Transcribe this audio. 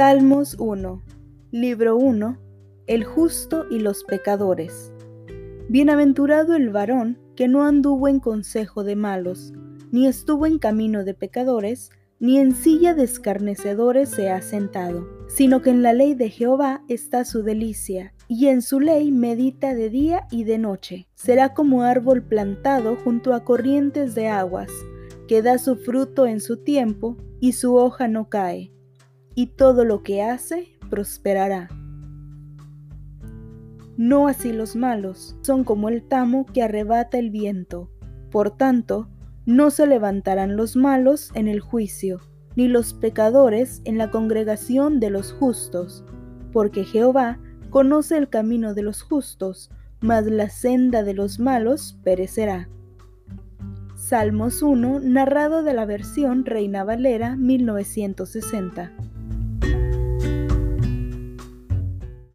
Salmos 1, libro 1, El justo y los pecadores. Bienaventurado el varón que no anduvo en consejo de malos, ni estuvo en camino de pecadores, ni en silla de escarnecedores se ha sentado, sino que en la ley de Jehová está su delicia, y en su ley medita de día y de noche. Será como árbol plantado junto a corrientes de aguas, que da su fruto en su tiempo, y su hoja no cae y todo lo que hace prosperará. No así los malos, son como el tamo que arrebata el viento. Por tanto, no se levantarán los malos en el juicio, ni los pecadores en la congregación de los justos, porque Jehová conoce el camino de los justos, mas la senda de los malos perecerá. Salmos 1, narrado de la versión Reina Valera 1960.